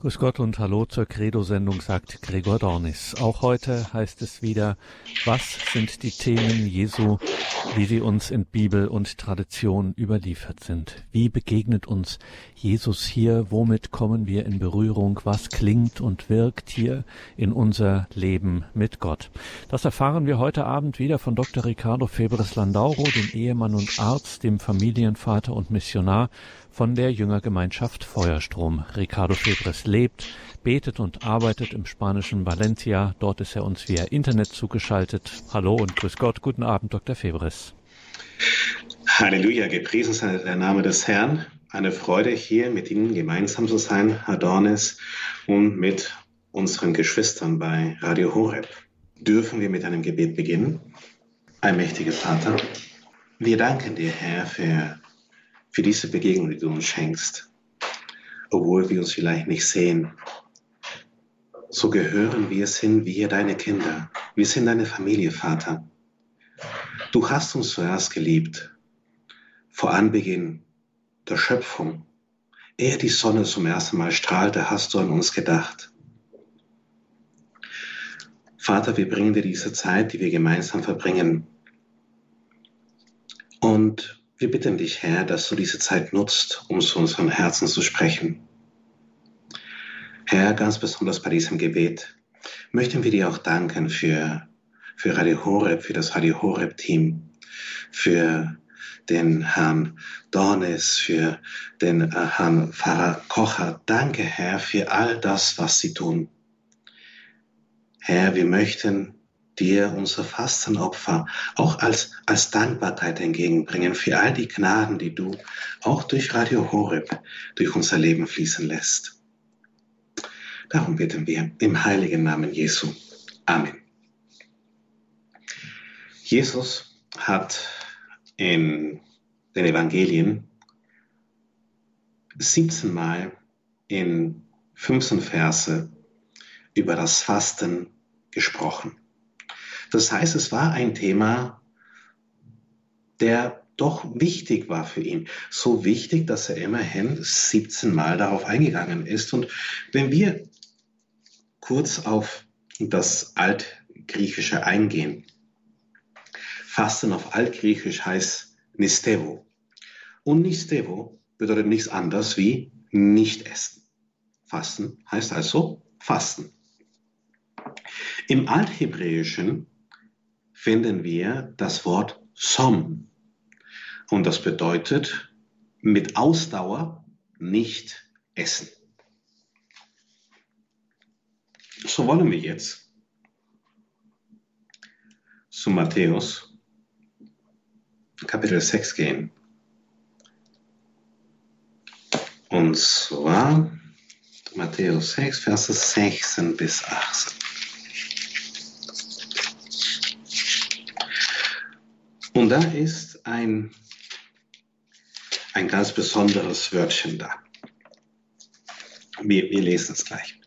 Grüß Gott und Hallo zur Credo-Sendung, sagt Gregor Dornis. Auch heute heißt es wieder, was sind die Themen Jesu, wie sie uns in Bibel und Tradition überliefert sind? Wie begegnet uns Jesus hier? Womit kommen wir in Berührung? Was klingt und wirkt hier in unser Leben mit Gott? Das erfahren wir heute Abend wieder von Dr. Ricardo Febres Landauro, dem Ehemann und Arzt, dem Familienvater und Missionar von der Jüngergemeinschaft Feuerstrom. Ricardo Febres lebt, betet und arbeitet im spanischen Valencia. Dort ist er uns via Internet zugeschaltet. Hallo und grüß Gott. Guten Abend, Dr. Febres. Halleluja, gepriesen sei der Name des Herrn. Eine Freude, hier mit Ihnen gemeinsam zu sein, Herr Dornes, und mit unseren Geschwistern bei Radio Horeb. Dürfen wir mit einem Gebet beginnen? Ein mächtiger Vater, wir danken dir, Herr, für für diese Begegnung, die du uns schenkst. Obwohl wir uns vielleicht nicht sehen, so gehören wir, sind wir deine Kinder. Wir sind deine Familie, Vater. Du hast uns zuerst geliebt, vor Anbeginn der Schöpfung. Ehe die Sonne zum ersten Mal strahlte, hast du an uns gedacht. Vater, wir bringen dir diese Zeit, die wir gemeinsam verbringen. Und wir bitten dich, Herr, dass du diese Zeit nutzt, um zu unseren Herzen zu sprechen. Herr, ganz besonders bei diesem Gebet möchten wir dir auch danken für, für Radio Horeb, für das Radio Horeb-Team, für den Herrn Dornes, für den äh, Herrn Pfarrer Kocher. Danke, Herr, für all das, was sie tun. Herr, wir möchten dir unser Fastenopfer auch als, als Dankbarkeit entgegenbringen für all die Gnaden, die du auch durch Radio Horeb durch unser Leben fließen lässt. Darum bitten wir im heiligen Namen Jesu. Amen. Jesus hat in den Evangelien 17 Mal in 15 Verse über das Fasten gesprochen. Das heißt, es war ein Thema, der doch wichtig war für ihn. So wichtig, dass er immerhin 17 Mal darauf eingegangen ist. Und wenn wir kurz auf das Altgriechische eingehen, Fasten auf Altgriechisch heißt Nistevo. Und Nistevo bedeutet nichts anderes wie nicht essen. Fasten heißt also Fasten. Im Althebräischen finden wir das Wort Som. Und das bedeutet mit Ausdauer nicht essen. So wollen wir jetzt zu Matthäus Kapitel 6 gehen. Und zwar Matthäus 6, Verse 16 bis 18. Und da ist ein, ein ganz besonderes Wörtchen da. Wir, wir lesen es gleich.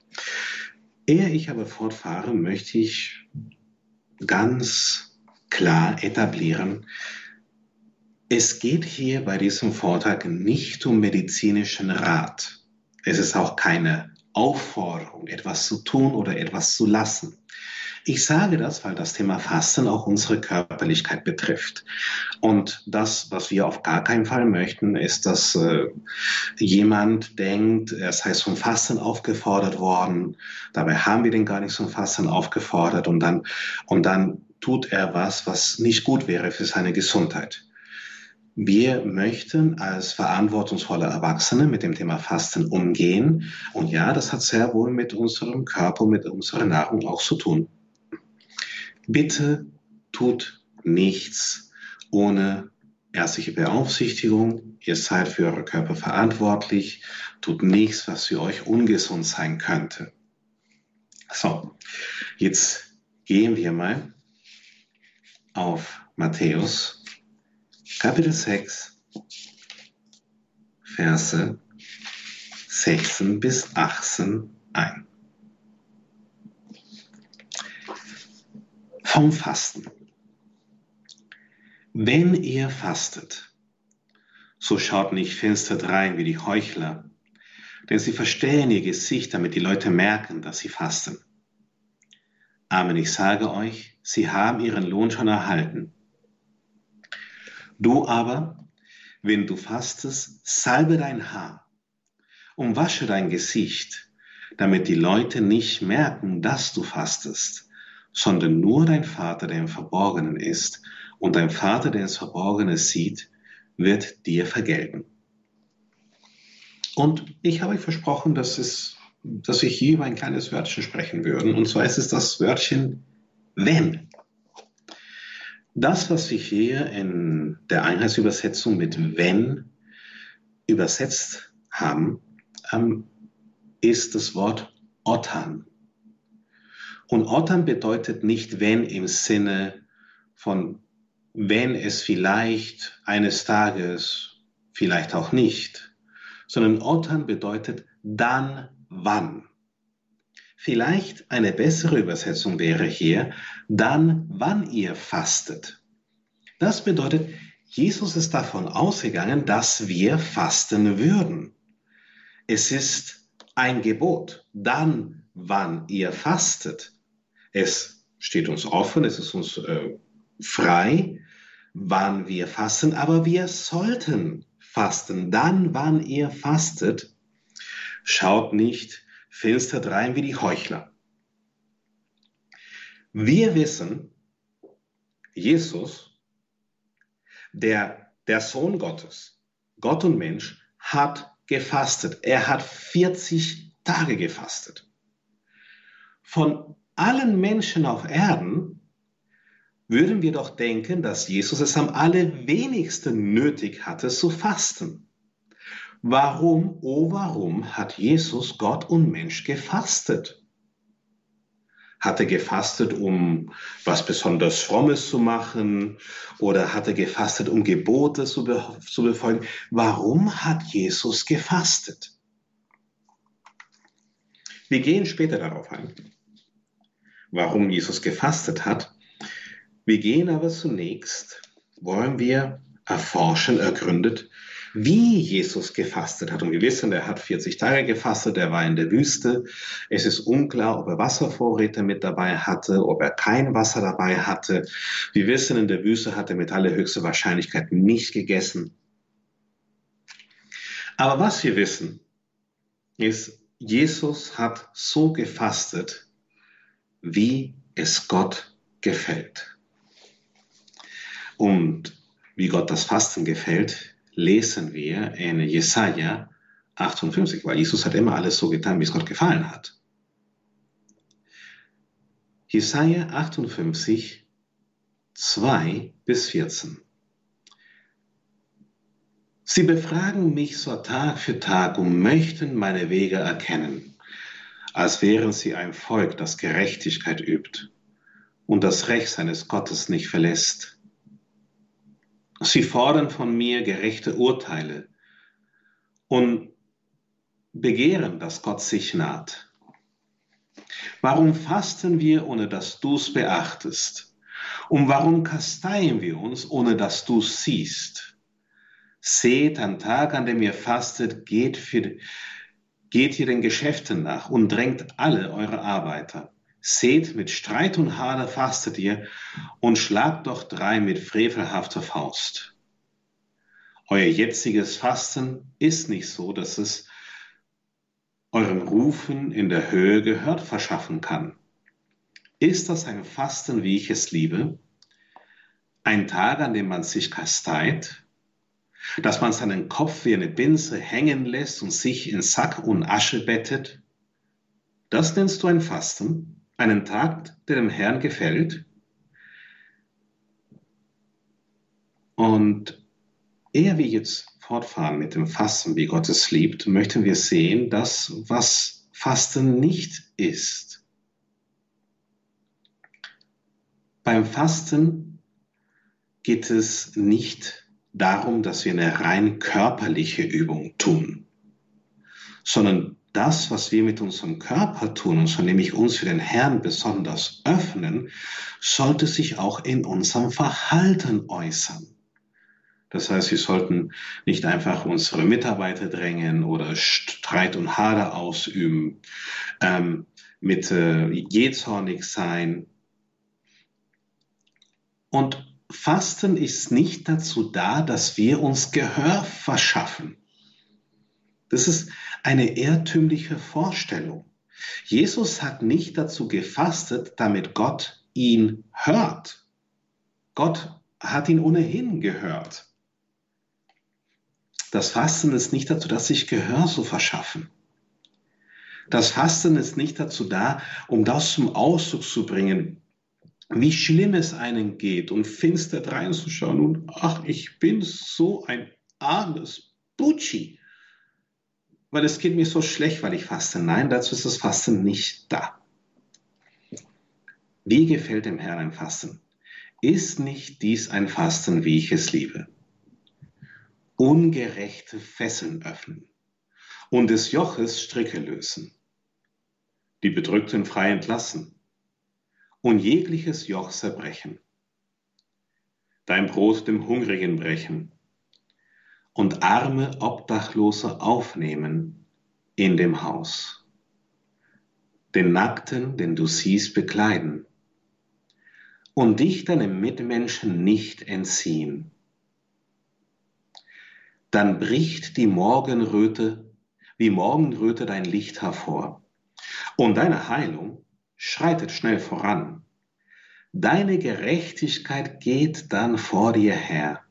Ehe ich aber fortfahre, möchte ich ganz klar etablieren, es geht hier bei diesem Vortrag nicht um medizinischen Rat. Es ist auch keine Aufforderung, etwas zu tun oder etwas zu lassen. Ich sage das, weil das Thema Fasten auch unsere Körperlichkeit betrifft. Und das, was wir auf gar keinen Fall möchten, ist, dass äh, jemand denkt, er sei zum Fasten aufgefordert worden. Dabei haben wir den gar nicht zum Fasten aufgefordert und dann, und dann tut er was, was nicht gut wäre für seine Gesundheit. Wir möchten als verantwortungsvolle Erwachsene mit dem Thema Fasten umgehen. Und ja, das hat sehr wohl mit unserem Körper, mit unserer Nahrung auch zu tun. Bitte tut nichts ohne ärztliche Beaufsichtigung. Ihr seid für eure Körper verantwortlich. Tut nichts, was für euch ungesund sein könnte. So, jetzt gehen wir mal auf Matthäus Kapitel 6, Verse 16 bis 18 ein. Vom Fasten. Wenn ihr fastet, so schaut nicht finster drein wie die Heuchler, denn sie verstellen ihr Gesicht, damit die Leute merken, dass sie fasten. Amen, ich sage euch, sie haben ihren Lohn schon erhalten. Du aber, wenn du fastest, salbe dein Haar und wasche dein Gesicht, damit die Leute nicht merken, dass du fastest, sondern nur dein Vater, der im Verborgenen ist, und dein Vater, der ins Verborgene sieht, wird dir vergelten. Und ich habe euch versprochen, dass, es, dass wir hier über ein kleines Wörtchen sprechen würden. Und zwar ist es das Wörtchen wenn. Das, was wir hier in der Einheitsübersetzung mit wenn übersetzt haben, ähm, ist das Wort Ottern. Und Ottern bedeutet nicht wenn im Sinne von wenn es vielleicht eines Tages, vielleicht auch nicht, sondern Ottern bedeutet dann wann. Vielleicht eine bessere Übersetzung wäre hier, dann wann ihr fastet. Das bedeutet, Jesus ist davon ausgegangen, dass wir fasten würden. Es ist ein Gebot, dann wann ihr fastet. Es steht uns offen, es ist uns äh, frei, wann wir fasten, aber wir sollten fasten. Dann, wann ihr fastet, schaut nicht finster drein wie die Heuchler. Wir wissen, Jesus, der, der Sohn Gottes, Gott und Mensch, hat gefastet. Er hat 40 Tage gefastet. Von allen Menschen auf Erden würden wir doch denken, dass Jesus es am allerwenigsten nötig hatte zu fasten. Warum, oh warum hat Jesus Gott und Mensch gefastet? Hat er gefastet, um was besonders Frommes zu machen? Oder hat er gefastet, um Gebote zu, be zu befolgen? Warum hat Jesus gefastet? Wir gehen später darauf ein, warum Jesus gefastet hat. Wir gehen aber zunächst, wollen wir erforschen, ergründet, wie Jesus gefastet hat. Und wir wissen, er hat 40 Tage gefastet, er war in der Wüste. Es ist unklar, ob er Wasservorräte mit dabei hatte, ob er kein Wasser dabei hatte. Wir wissen, in der Wüste hat er mit allerhöchster Wahrscheinlichkeit nicht gegessen. Aber was wir wissen, ist, Jesus hat so gefastet, wie es Gott gefällt. Und wie Gott das Fasten gefällt, lesen wir in Jesaja 58, weil Jesus hat immer alles so getan, wie es Gott gefallen hat. Jesaja 58, 2 bis 14. Sie befragen mich so Tag für Tag und möchten meine Wege erkennen, als wären sie ein Volk, das Gerechtigkeit übt und das Recht seines Gottes nicht verlässt. Sie fordern von mir gerechte Urteile und begehren, dass Gott sich naht. Warum fasten wir, ohne dass du es beachtest? Und warum kasteien wir uns, ohne dass du es siehst? Seht, ein Tag, an dem ihr fastet, geht, für, geht ihr den Geschäften nach und drängt alle eure Arbeiter. Seht, mit Streit und Hader fastet ihr und schlagt doch drei mit frevelhafter Faust. Euer jetziges Fasten ist nicht so, dass es euren Rufen in der Höhe Gehör verschaffen kann. Ist das ein Fasten, wie ich es liebe? Ein Tag, an dem man sich kasteit, dass man seinen Kopf wie eine Binse hängen lässt und sich in Sack und Asche bettet? Das nennst du ein Fasten? einen Tag, der dem Herrn gefällt. Und ehe wir jetzt fortfahren mit dem Fasten, wie Gott es liebt, möchten wir sehen, dass was Fasten nicht ist. Beim Fasten geht es nicht darum, dass wir eine rein körperliche Übung tun, sondern das, was wir mit unserem Körper tun, und so nämlich uns für den Herrn besonders öffnen, sollte sich auch in unserem Verhalten äußern. Das heißt, wir sollten nicht einfach unsere Mitarbeiter drängen oder Streit und Hader ausüben, ähm, mit äh, jähzornig sein. Und Fasten ist nicht dazu da, dass wir uns Gehör verschaffen. Das ist eine irrtümliche Vorstellung. Jesus hat nicht dazu gefastet, damit Gott ihn hört. Gott hat ihn ohnehin gehört. Das Fasten ist nicht dazu, dass sich Gehör zu verschaffen. Das Fasten ist nicht dazu da, um das zum Ausdruck zu bringen, wie schlimm es einen geht und finster reinzuschauen und ach, ich bin so ein armes Butschi, weil es geht mir so schlecht, weil ich faste. Nein, dazu ist das Fasten nicht da. Wie gefällt dem Herrn ein Fasten? Ist nicht dies ein Fasten, wie ich es liebe? ungerechte Fesseln öffnen und des Joches Stricke lösen, die Bedrückten frei entlassen und jegliches Joch zerbrechen, dein Brot dem Hungrigen brechen und arme Obdachlose aufnehmen in dem Haus, den Nackten, den du siehst, bekleiden und dich deinem Mitmenschen nicht entziehen dann bricht die Morgenröte wie Morgenröte dein Licht hervor. Und deine Heilung schreitet schnell voran. Deine Gerechtigkeit geht dann vor dir her.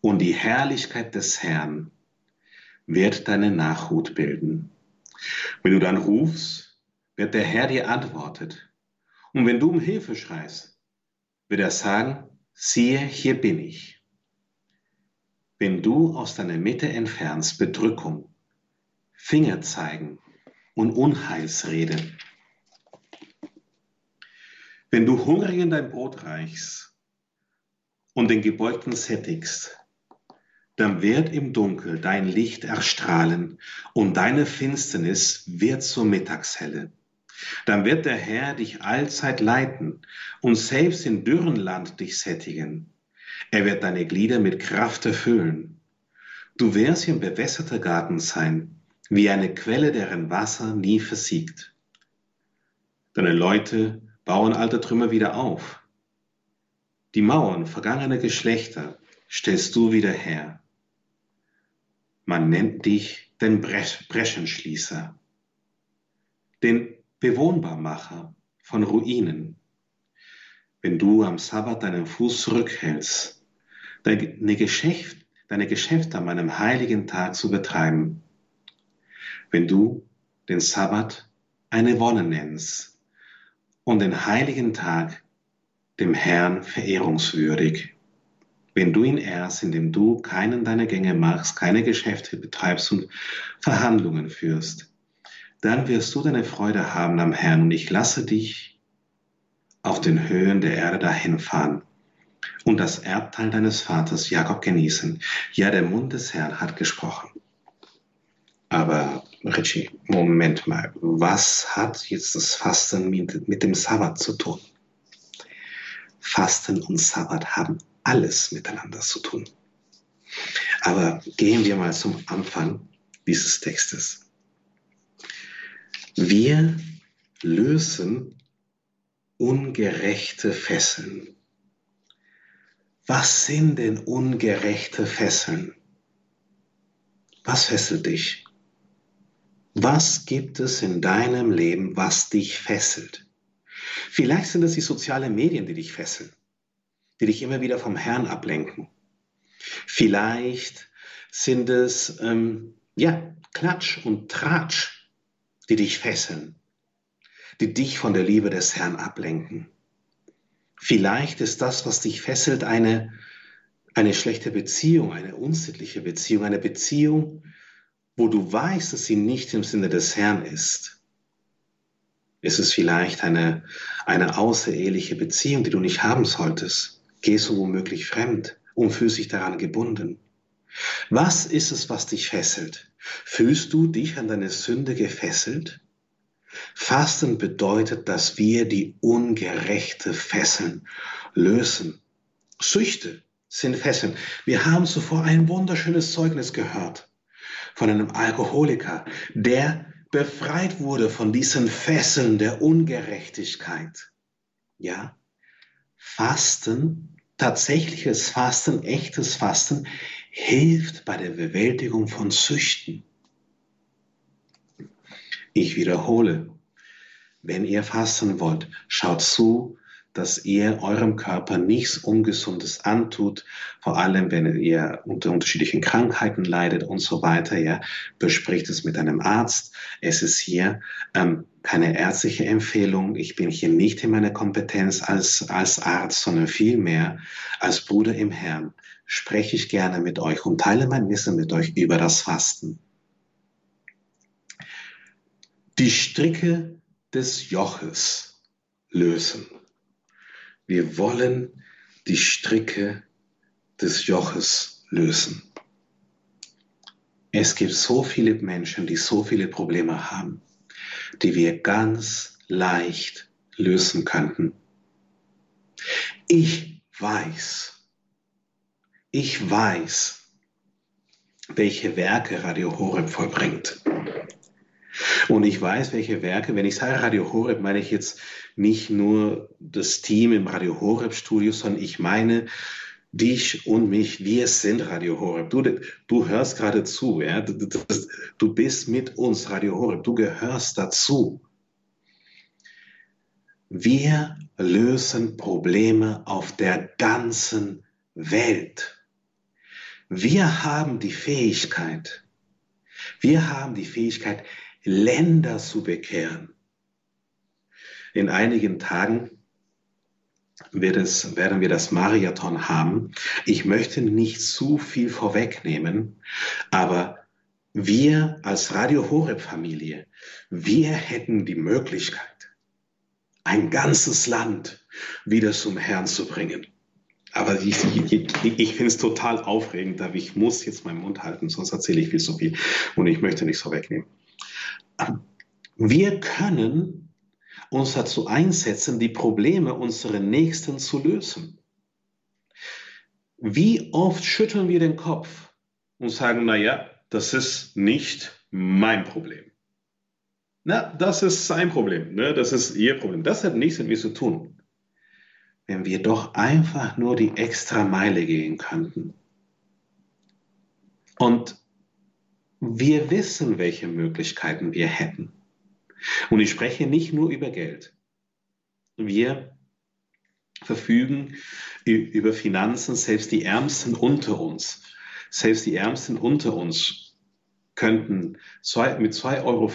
Und die Herrlichkeit des Herrn wird deine Nachhut bilden. Wenn du dann rufst, wird der Herr dir antwortet. Und wenn du um Hilfe schreist, wird er sagen, siehe, hier bin ich wenn du aus deiner Mitte entfernst Bedrückung, Finger zeigen und Unheilsrede. Wenn du Hungrigen dein Brot reichst und den Gebeugten sättigst, dann wird im Dunkel dein Licht erstrahlen und deine Finsternis wird zur Mittagshelle. Dann wird der Herr dich allzeit leiten und selbst in dürren Land dich sättigen. Er wird deine Glieder mit Kraft erfüllen. Du wirst wie ein bewässerter Garten sein, wie eine Quelle, deren Wasser nie versiegt. Deine Leute bauen alte Trümmer wieder auf. Die Mauern vergangener Geschlechter stellst du wieder her. Man nennt dich den Breschenschließer, den Bewohnbarmacher von Ruinen. Wenn du am Sabbat deinen Fuß zurückhältst, deine, Geschäft, deine Geschäfte an meinem heiligen Tag zu betreiben. Wenn du den Sabbat eine Wonne nennst und den heiligen Tag dem Herrn verehrungswürdig. Wenn du ihn ehrst, indem du keinen deiner Gänge machst, keine Geschäfte betreibst und Verhandlungen führst, dann wirst du deine Freude haben am Herrn und ich lasse dich auf den Höhen der Erde dahinfahren und das Erbteil deines Vaters Jakob genießen. Ja, der Mund des Herrn hat gesprochen. Aber Richie, Moment mal, was hat jetzt das Fasten mit, mit dem Sabbat zu tun? Fasten und Sabbat haben alles miteinander zu tun. Aber gehen wir mal zum Anfang dieses Textes. Wir lösen ungerechte Fesseln. Was sind denn ungerechte Fesseln? Was fesselt dich? Was gibt es in deinem Leben, was dich fesselt? Vielleicht sind es die sozialen Medien, die dich fesseln, die dich immer wieder vom Herrn ablenken. Vielleicht sind es ähm, ja Klatsch und Tratsch, die dich fesseln, die dich von der Liebe des Herrn ablenken. Vielleicht ist das, was dich fesselt, eine, eine schlechte Beziehung, eine unsittliche Beziehung, eine Beziehung, wo du weißt, dass sie nicht im Sinne des Herrn ist. Ist es vielleicht eine, eine außereheliche Beziehung, die du nicht haben solltest? Gehst du womöglich fremd und fühlst dich daran gebunden? Was ist es, was dich fesselt? Fühlst du dich an deine Sünde gefesselt? Fasten bedeutet, dass wir die ungerechte Fesseln lösen. Süchte sind Fesseln. Wir haben zuvor ein wunderschönes Zeugnis gehört von einem Alkoholiker, der befreit wurde von diesen Fesseln der Ungerechtigkeit. Ja, Fasten, tatsächliches Fasten, echtes Fasten hilft bei der Bewältigung von Süchten. Ich wiederhole, wenn ihr fasten wollt, schaut zu, dass ihr eurem Körper nichts Ungesundes antut, vor allem wenn ihr unter unterschiedlichen Krankheiten leidet und so weiter. Ja, bespricht es mit einem Arzt. Es ist hier ähm, keine ärztliche Empfehlung. Ich bin hier nicht in meiner Kompetenz als, als Arzt, sondern vielmehr als Bruder im Herrn spreche ich gerne mit euch und teile mein Wissen mit euch über das Fasten. Die Stricke des Joches lösen. Wir wollen die Stricke des Joches lösen. Es gibt so viele Menschen, die so viele Probleme haben, die wir ganz leicht lösen könnten. Ich weiß, ich weiß, welche Werke Radio Horeb vollbringt. Und ich weiß, welche Werke, wenn ich sage Radio Horeb, meine ich jetzt nicht nur das Team im Radio Horeb Studio, sondern ich meine dich und mich, wir sind Radio Horeb. Du, du hörst gerade zu, ja? Du, du bist mit uns Radio Horeb, du gehörst dazu. Wir lösen Probleme auf der ganzen Welt. Wir haben die Fähigkeit, wir haben die Fähigkeit, Länder zu bekehren. In einigen Tagen wird es, werden wir das Marathon haben. Ich möchte nicht zu viel vorwegnehmen, aber wir als Radio Horeb Familie, wir hätten die Möglichkeit, ein ganzes Land wieder zum Herrn zu bringen. Aber ich, ich, ich finde es total aufregend, aber ich muss jetzt meinen Mund halten, sonst erzähle ich viel zu viel und ich möchte nichts vorwegnehmen. Wir können uns dazu einsetzen, die Probleme unserer Nächsten zu lösen. Wie oft schütteln wir den Kopf und sagen, naja, das ist nicht mein Problem. Na, das ist sein Problem, ne? das ist ihr Problem. Das hat nichts mit mir zu tun. Wenn wir doch einfach nur die extra Meile gehen könnten. Und wir wissen, welche Möglichkeiten wir hätten. Und ich spreche nicht nur über Geld. Wir verfügen über Finanzen, selbst die Ärmsten unter uns, selbst die Ärmsten unter uns könnten mit 2,50 Euro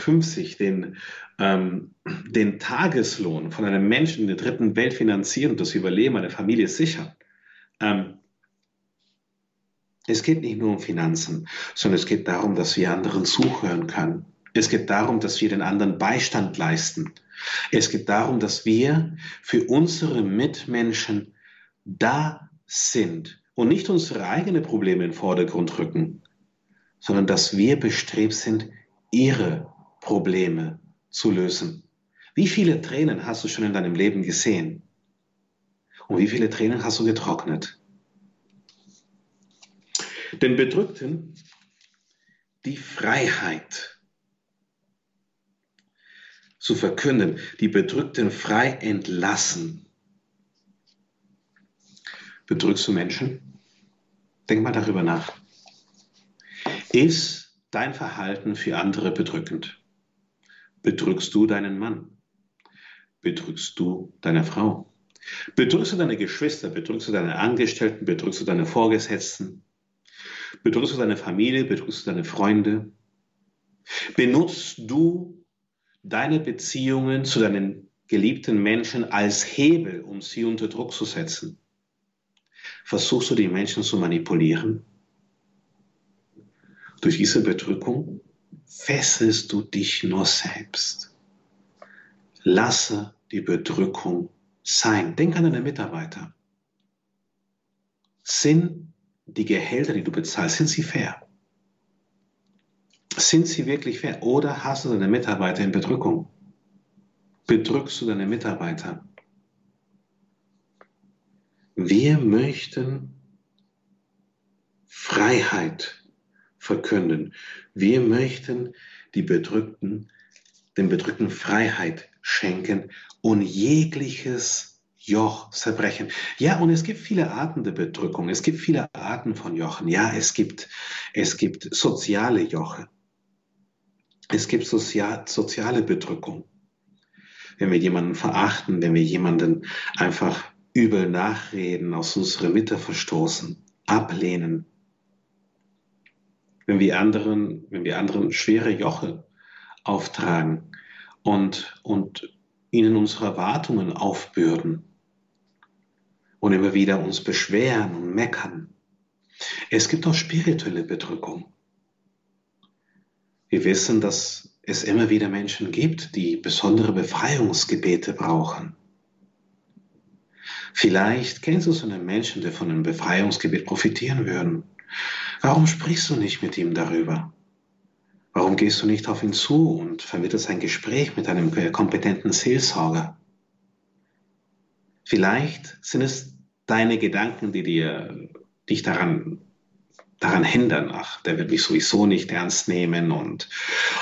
den, ähm, den Tageslohn von einem Menschen in der dritten Welt finanzieren und das Überleben einer Familie sichern. Ähm, es geht nicht nur um Finanzen, sondern es geht darum, dass wir anderen zuhören können. Es geht darum, dass wir den anderen Beistand leisten. Es geht darum, dass wir für unsere Mitmenschen da sind und nicht unsere eigenen Probleme in den Vordergrund rücken, sondern dass wir bestrebt sind, ihre Probleme zu lösen. Wie viele Tränen hast du schon in deinem Leben gesehen? Und wie viele Tränen hast du getrocknet? Den Bedrückten die Freiheit zu verkünden, die Bedrückten frei entlassen. Bedrückst du Menschen? Denk mal darüber nach. Ist dein Verhalten für andere bedrückend? Bedrückst du deinen Mann? Bedrückst du deine Frau? Bedrückst du deine Geschwister? Bedrückst du deine Angestellten? Bedrückst du deine Vorgesetzten? Bedrückst du deine Familie? Bedrückst du deine Freunde? Benutzt du deine Beziehungen zu deinen geliebten Menschen als Hebel, um sie unter Druck zu setzen? Versuchst du die Menschen zu manipulieren? Durch diese Bedrückung fesselst du dich nur selbst. Lasse die Bedrückung sein. Denk an deine Mitarbeiter. Sind die Gehälter, die du bezahlst, sind sie fair? Sind sie wirklich fair? Oder hast du deine Mitarbeiter in Bedrückung? Bedrückst du deine Mitarbeiter? Wir möchten Freiheit verkünden. Wir möchten die Bedrückten, den Bedrückten Freiheit schenken und jegliches Joch zerbrechen. Ja, und es gibt viele Arten der Bedrückung. Es gibt viele Arten von Jochen. Ja, es gibt, es gibt soziale Joche. Es gibt sozial, soziale Bedrückung. Wenn wir jemanden verachten, wenn wir jemanden einfach übel nachreden, aus unserer Mitte verstoßen, ablehnen. Wenn wir anderen, wenn wir anderen schwere Joche auftragen und, und ihnen unsere Erwartungen aufbürden und immer wieder uns beschweren und meckern. Es gibt auch spirituelle Bedrückung. Wir wissen, dass es immer wieder Menschen gibt, die besondere Befreiungsgebete brauchen. Vielleicht kennst du so einen Menschen, der von einem Befreiungsgebet profitieren würden. Warum sprichst du nicht mit ihm darüber? Warum gehst du nicht auf ihn zu und vermittelst ein Gespräch mit einem kompetenten Seelsorger? Vielleicht sind es deine Gedanken, die dir, dich daran, daran hindern. Ach, der wird mich sowieso nicht ernst nehmen und,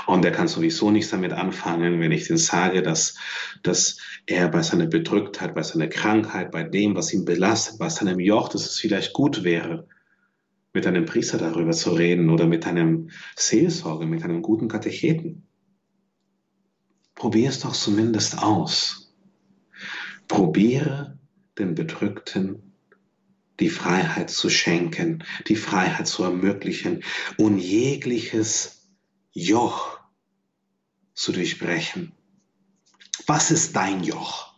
und der kann sowieso nichts damit anfangen, wenn ich den sage, dass, dass er bei seiner Bedrücktheit, bei seiner Krankheit, bei dem, was ihn belastet, bei seinem Joch, dass es vielleicht gut wäre, mit einem Priester darüber zu reden oder mit einem Seelsorger, mit einem guten Katecheten. Probier es doch zumindest aus. Probiere den Bedrückten die Freiheit zu schenken, die Freiheit zu ermöglichen und jegliches Joch zu durchbrechen. Was ist dein Joch?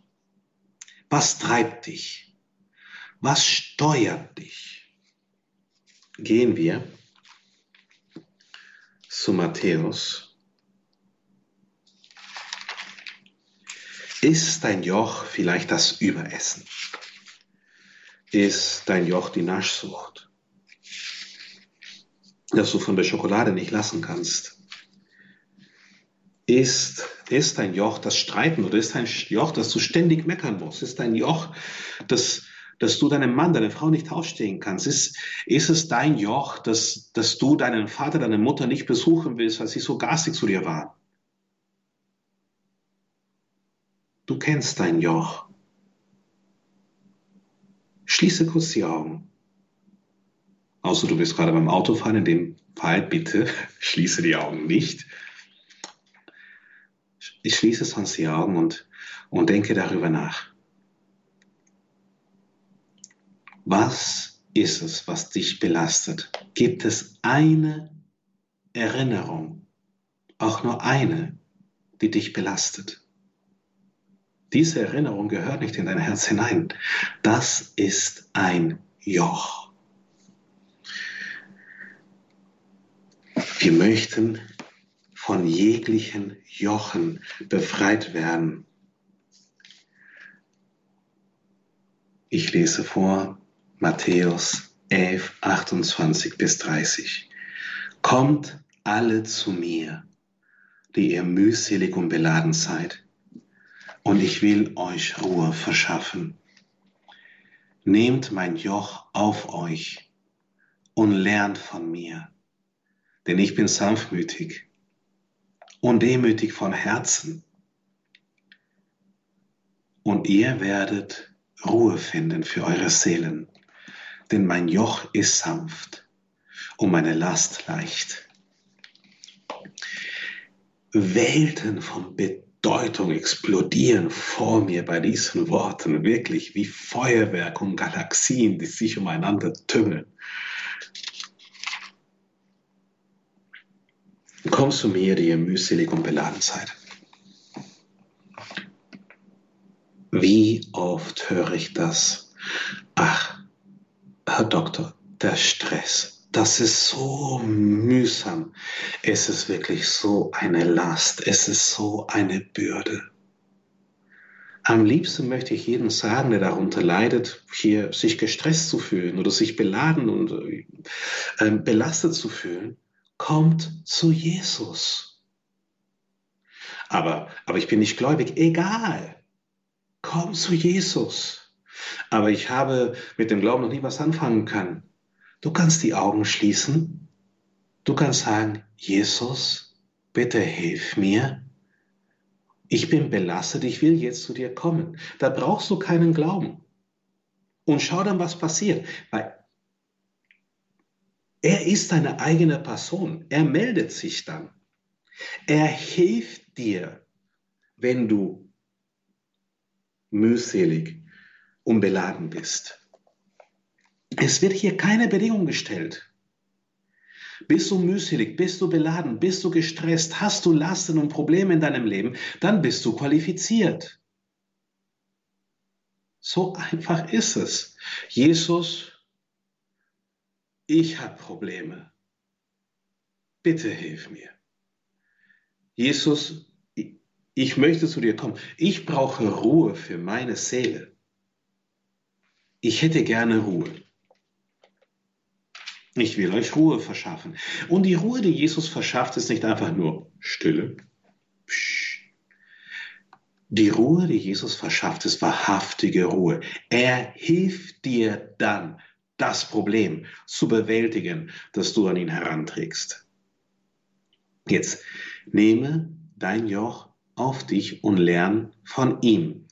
Was treibt dich? Was steuert dich? gehen wir zu Matthäus. Ist dein Joch vielleicht das Überessen? Ist dein Joch die Naschsucht? Dass du von der Schokolade nicht lassen kannst? Ist, ist dein Joch das Streiten oder ist dein Joch, dass du ständig meckern musst? Ist dein Joch das dass du deinem Mann, deine Frau nicht aufstehen kannst? Ist, ist es dein Joch, dass, dass du deinen Vater, deine Mutter nicht besuchen willst, weil sie so garstig zu dir waren? Du kennst dein Joch. Schließe kurz die Augen. Außer du bist gerade beim Autofahren, in dem Fall bitte schließe die Augen nicht. Ich schließe sonst die Augen und, und denke darüber nach. Was ist es, was dich belastet? Gibt es eine Erinnerung, auch nur eine, die dich belastet? Diese Erinnerung gehört nicht in dein Herz hinein. Das ist ein Joch. Wir möchten von jeglichen Jochen befreit werden. Ich lese vor Matthäus 11, 28 bis 30. Kommt alle zu mir, die ihr mühselig und beladen seid, und ich will euch Ruhe verschaffen. Nehmt mein Joch auf euch und lernt von mir, denn ich bin sanftmütig und demütig von Herzen. Und ihr werdet Ruhe finden für eure Seelen denn mein Joch ist sanft und meine Last leicht. Welten von Bedeutung explodieren vor mir bei diesen Worten, wirklich wie Feuerwerk und Galaxien, die sich umeinander tümmeln. Komm zu mir, die ihr mühselig und beladen seid. Wie oft höre ich das? Ach, Herr Doktor, der Stress, das ist so mühsam. Es ist wirklich so eine Last. Es ist so eine Bürde. Am liebsten möchte ich jedem sagen, der darunter leidet, hier sich gestresst zu fühlen oder sich beladen und äh, belastet zu fühlen, kommt zu Jesus. Aber, aber ich bin nicht gläubig. Egal. Komm zu Jesus. Aber ich habe mit dem Glauben noch nie was anfangen können. Du kannst die Augen schließen. Du kannst sagen, Jesus, bitte hilf mir. Ich bin belastet, ich will jetzt zu dir kommen. Da brauchst du keinen Glauben. Und schau dann, was passiert. Weil er ist deine eigene Person. Er meldet sich dann. Er hilft dir, wenn du mühselig und beladen bist. Es wird hier keine Bedingung gestellt. Bist du mühselig, bist du beladen, bist du gestresst, hast du Lasten und Probleme in deinem Leben, dann bist du qualifiziert. So einfach ist es. Jesus, ich habe Probleme. Bitte hilf mir. Jesus, ich möchte zu dir kommen. Ich brauche Ruhe für meine Seele. Ich hätte gerne Ruhe. Ich will euch Ruhe verschaffen. Und die Ruhe, die Jesus verschafft, ist nicht einfach nur Stille. Die Ruhe, die Jesus verschafft, ist wahrhaftige Ruhe. Er hilft dir dann, das Problem zu bewältigen, das du an ihn heranträgst. Jetzt nehme dein Joch auf dich und lern von ihm.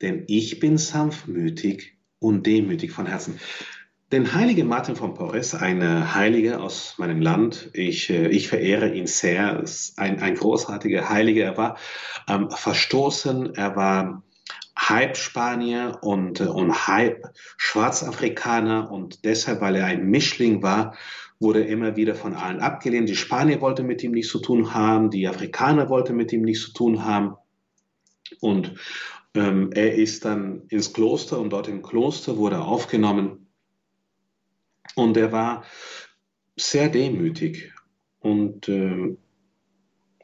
Denn ich bin sanftmütig und demütig von Herzen. Den heiligen Martin von Porres, eine Heilige aus meinem Land, ich, äh, ich verehre ihn sehr, ein, ein großartiger Heiliger. Er war ähm, verstoßen, er war halb Spanier und, äh, und halb Schwarzafrikaner und deshalb, weil er ein Mischling war, wurde er immer wieder von allen abgelehnt. Die Spanier wollten mit ihm nichts zu tun haben, die Afrikaner wollten mit ihm nichts zu tun haben. Und ähm, er ist dann ins Kloster und dort im Kloster wurde er aufgenommen und er war sehr demütig und äh,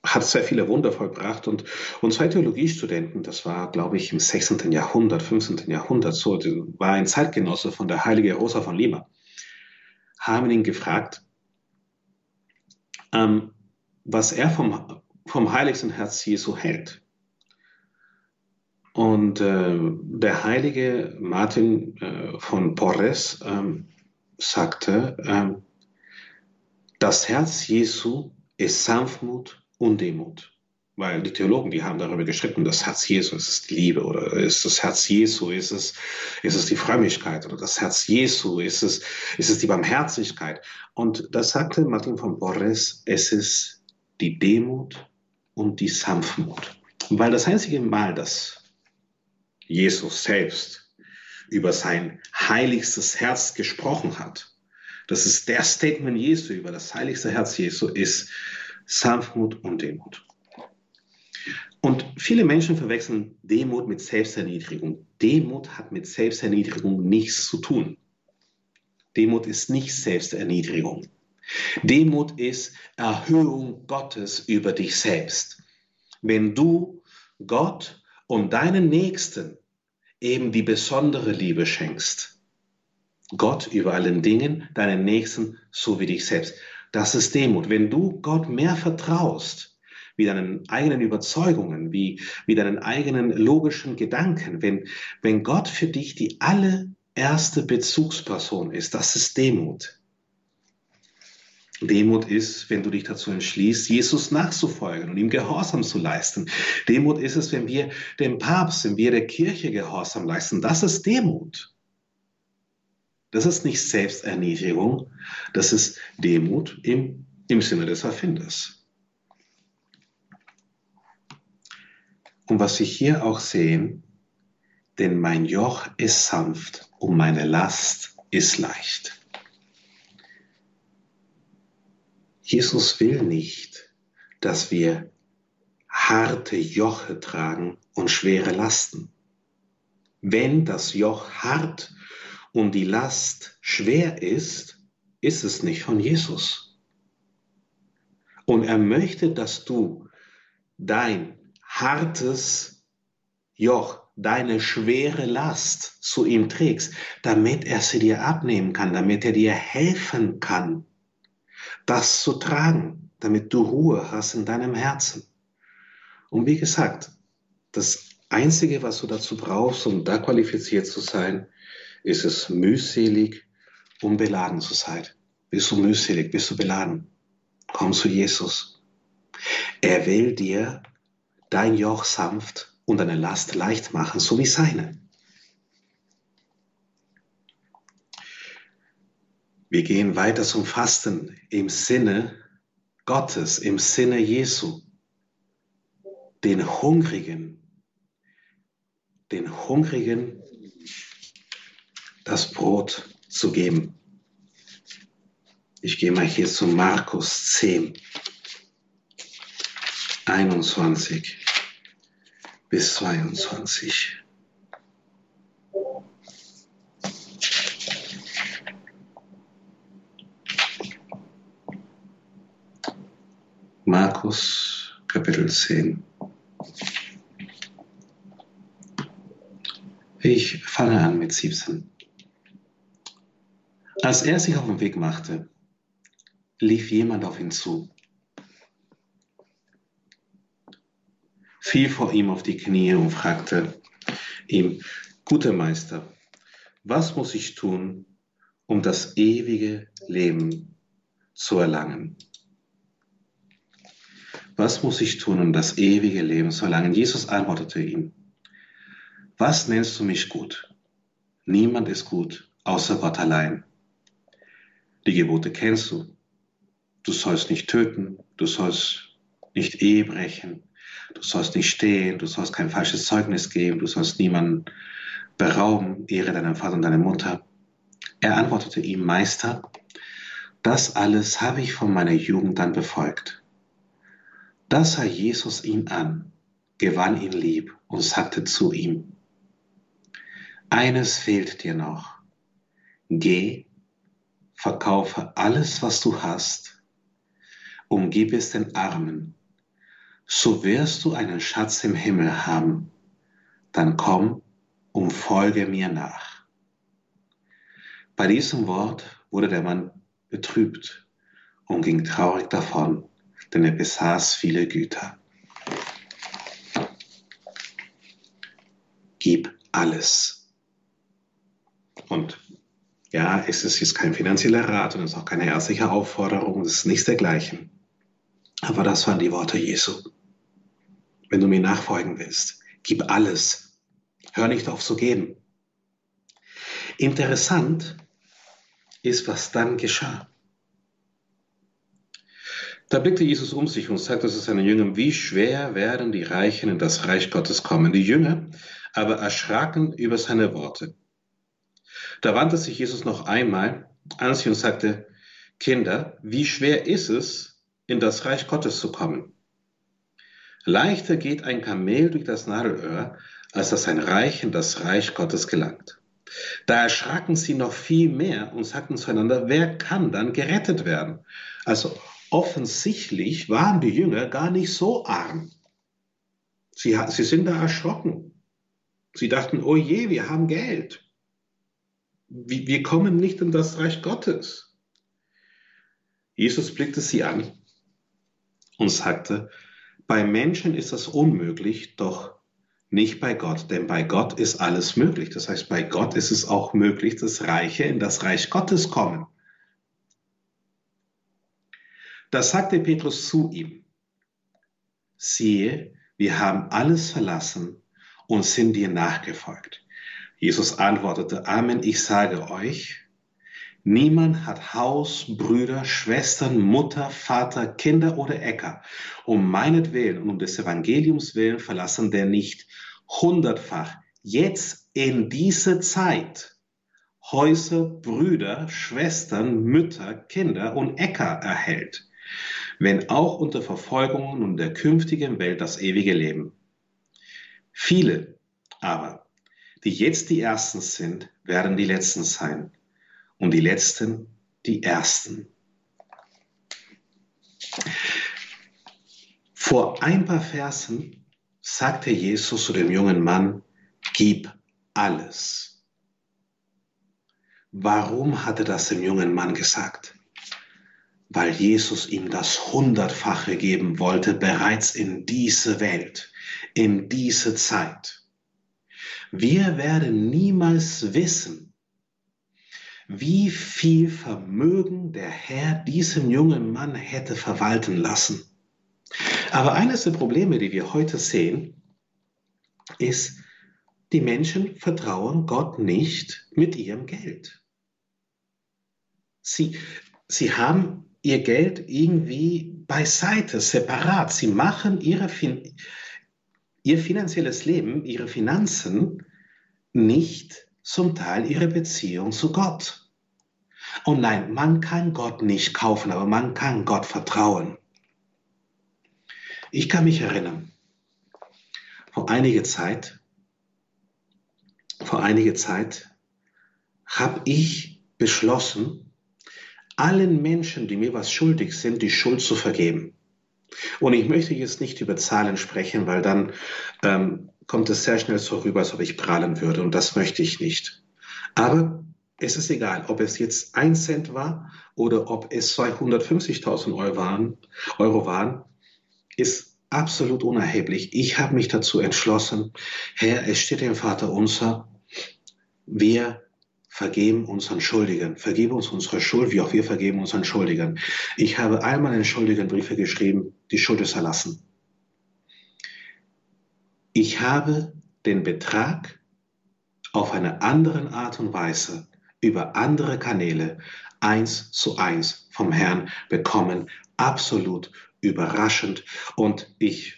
hat sehr viele Wunder vollbracht. Und, und zwei Theologiestudenten, das war, glaube ich, im 16. Jahrhundert, 15. Jahrhundert, so, war ein Zeitgenosse von der heilige Rosa von Lima, haben ihn gefragt, ähm, was er vom, vom heiligsten Herz Jesu hält. Und äh, der heilige Martin äh, von Porres ähm, sagte, ähm, das Herz Jesu ist Sanftmut und Demut. Weil die Theologen, die haben darüber geschrieben, das Herz Jesu ist es Liebe oder ist das Herz Jesu, ist es, ist es die Frömmigkeit oder das Herz Jesu, ist es, ist es die Barmherzigkeit. Und da sagte Martin von Porres, es ist die Demut und die Sanftmut. Weil das einzige Mal, dass Jesus selbst über sein heiligstes Herz gesprochen hat. Das ist der Statement Jesu über das heiligste Herz Jesu, ist Sanftmut und Demut. Und viele Menschen verwechseln Demut mit Selbsterniedrigung. Demut hat mit Selbsterniedrigung nichts zu tun. Demut ist nicht Selbsterniedrigung. Demut ist Erhöhung Gottes über dich selbst. Wenn du Gott und deinen Nächsten eben die besondere Liebe schenkst. Gott über allen Dingen, deinen Nächsten so wie dich selbst. Das ist Demut. Wenn du Gott mehr vertraust, wie deinen eigenen Überzeugungen, wie, wie deinen eigenen logischen Gedanken, wenn, wenn Gott für dich die allererste Bezugsperson ist, das ist Demut. Demut ist, wenn du dich dazu entschließt, Jesus nachzufolgen und ihm Gehorsam zu leisten. Demut ist es, wenn wir dem Papst, wenn wir der Kirche Gehorsam leisten. Das ist Demut. Das ist nicht Selbsterniedrigung, das ist Demut im, im Sinne des Erfinders. Und was wir hier auch sehen, denn mein Joch ist sanft und meine Last ist leicht. Jesus will nicht, dass wir harte Joche tragen und schwere Lasten. Wenn das Joch hart und die Last schwer ist, ist es nicht von Jesus. Und er möchte, dass du dein hartes Joch, deine schwere Last zu ihm trägst, damit er sie dir abnehmen kann, damit er dir helfen kann, das zu tragen, damit du Ruhe hast in deinem Herzen. Und wie gesagt, das Einzige, was du dazu brauchst, um da qualifiziert zu sein, ist es mühselig um beladen zu sein? Bist du mühselig? Bist du beladen? Komm zu Jesus. Er will dir dein Joch sanft und deine Last leicht machen, so wie seine. Wir gehen weiter zum Fasten im Sinne Gottes, im Sinne Jesu. Den Hungrigen, den Hungrigen das Brot zu geben. Ich gehe mal hier zu Markus 10, 21 bis 22. Markus Kapitel 10. Ich fange an mit 17. Als er sich auf den Weg machte, lief jemand auf ihn zu, fiel vor ihm auf die Knie und fragte ihm, guter Meister, was muss ich tun, um das ewige Leben zu erlangen? Was muss ich tun, um das ewige Leben zu erlangen? Jesus antwortete ihm, was nennst du mich gut? Niemand ist gut, außer Gott allein. Die Gebote kennst du. Du sollst nicht töten, du sollst nicht Ehe brechen, du sollst nicht stehen, du sollst kein falsches Zeugnis geben, du sollst niemanden berauben, ehre deinen Vater und deine Mutter. Er antwortete ihm, Meister, das alles habe ich von meiner Jugend an befolgt. Da sah Jesus ihn an, gewann ihn lieb und sagte zu ihm, eines fehlt dir noch. Geh, verkaufe alles, was du hast, umgib es den Armen, so wirst du einen Schatz im Himmel haben. Dann komm und folge mir nach. Bei diesem Wort wurde der Mann betrübt und ging traurig davon, denn er besaß viele Güter. Gib alles. Und ja, es ist jetzt kein finanzieller Rat und es ist auch keine ärztliche Aufforderung, es ist nichts dergleichen. Aber das waren die Worte Jesu. Wenn du mir nachfolgen willst, gib alles. Hör nicht auf zu geben. Interessant ist, was dann geschah. Da blickte Jesus um sich und sagte zu seinen Jüngern, wie schwer werden die Reichen in das Reich Gottes kommen. Die Jünger aber erschraken über seine Worte. Da wandte sich Jesus noch einmal an sie und sagte, Kinder, wie schwer ist es, in das Reich Gottes zu kommen? Leichter geht ein Kamel durch das Nadelöhr, als dass ein Reich in das Reich Gottes gelangt. Da erschraken sie noch viel mehr und sagten zueinander, wer kann dann gerettet werden? Also offensichtlich waren die Jünger gar nicht so arm. Sie, sie sind da erschrocken. Sie dachten, oh je, wir haben Geld. Wir, wir kommen nicht in das Reich Gottes. Jesus blickte sie an und sagte, bei Menschen ist das unmöglich, doch nicht bei Gott, denn bei Gott ist alles möglich. Das heißt, bei Gott ist es auch möglich, dass Reiche in das Reich Gottes kommen. Da sagte Petrus zu ihm, siehe, wir haben alles verlassen und sind dir nachgefolgt. Jesus antwortete, Amen, ich sage euch, niemand hat Haus, Brüder, Schwestern, Mutter, Vater, Kinder oder Äcker um meinetwillen und um des Evangeliums willen verlassen, der nicht hundertfach jetzt in dieser Zeit Häuser, Brüder, Schwestern, Mütter, Kinder und Äcker erhält wenn auch unter Verfolgungen und der künftigen Welt das ewige Leben. Viele aber, die jetzt die Ersten sind, werden die Letzten sein und die Letzten die Ersten. Vor ein paar Versen sagte Jesus zu dem jungen Mann, gib alles. Warum hat er das dem jungen Mann gesagt? Weil Jesus ihm das Hundertfache geben wollte, bereits in diese Welt, in diese Zeit. Wir werden niemals wissen, wie viel Vermögen der Herr diesem jungen Mann hätte verwalten lassen. Aber eines der Probleme, die wir heute sehen, ist, die Menschen vertrauen Gott nicht mit ihrem Geld. Sie, sie haben ihr Geld irgendwie beiseite, separat. Sie machen ihre, ihr finanzielles Leben, ihre Finanzen nicht zum Teil ihrer Beziehung zu Gott. Und nein, man kann Gott nicht kaufen, aber man kann Gott vertrauen. Ich kann mich erinnern, vor einiger Zeit, vor einiger Zeit habe ich beschlossen, allen Menschen, die mir was schuldig sind, die Schuld zu vergeben. Und ich möchte jetzt nicht über Zahlen sprechen, weil dann ähm, kommt es sehr schnell so rüber, als ob ich prahlen würde. Und das möchte ich nicht. Aber es ist egal, ob es jetzt ein Cent war oder ob es 250.000 Euro waren, Euro waren, ist absolut unerheblich. Ich habe mich dazu entschlossen, Herr, es steht im Vater unser, wir vergeben unseren Schuldigen, vergebe uns unsere Schuld, wie auch wir vergeben unseren Schuldigen. Ich habe einmal in Schuldigenbriefe geschrieben, die Schuld ist erlassen. Ich habe den Betrag auf eine andere Art und Weise über andere Kanäle eins zu eins vom Herrn bekommen. Absolut überraschend. Und ich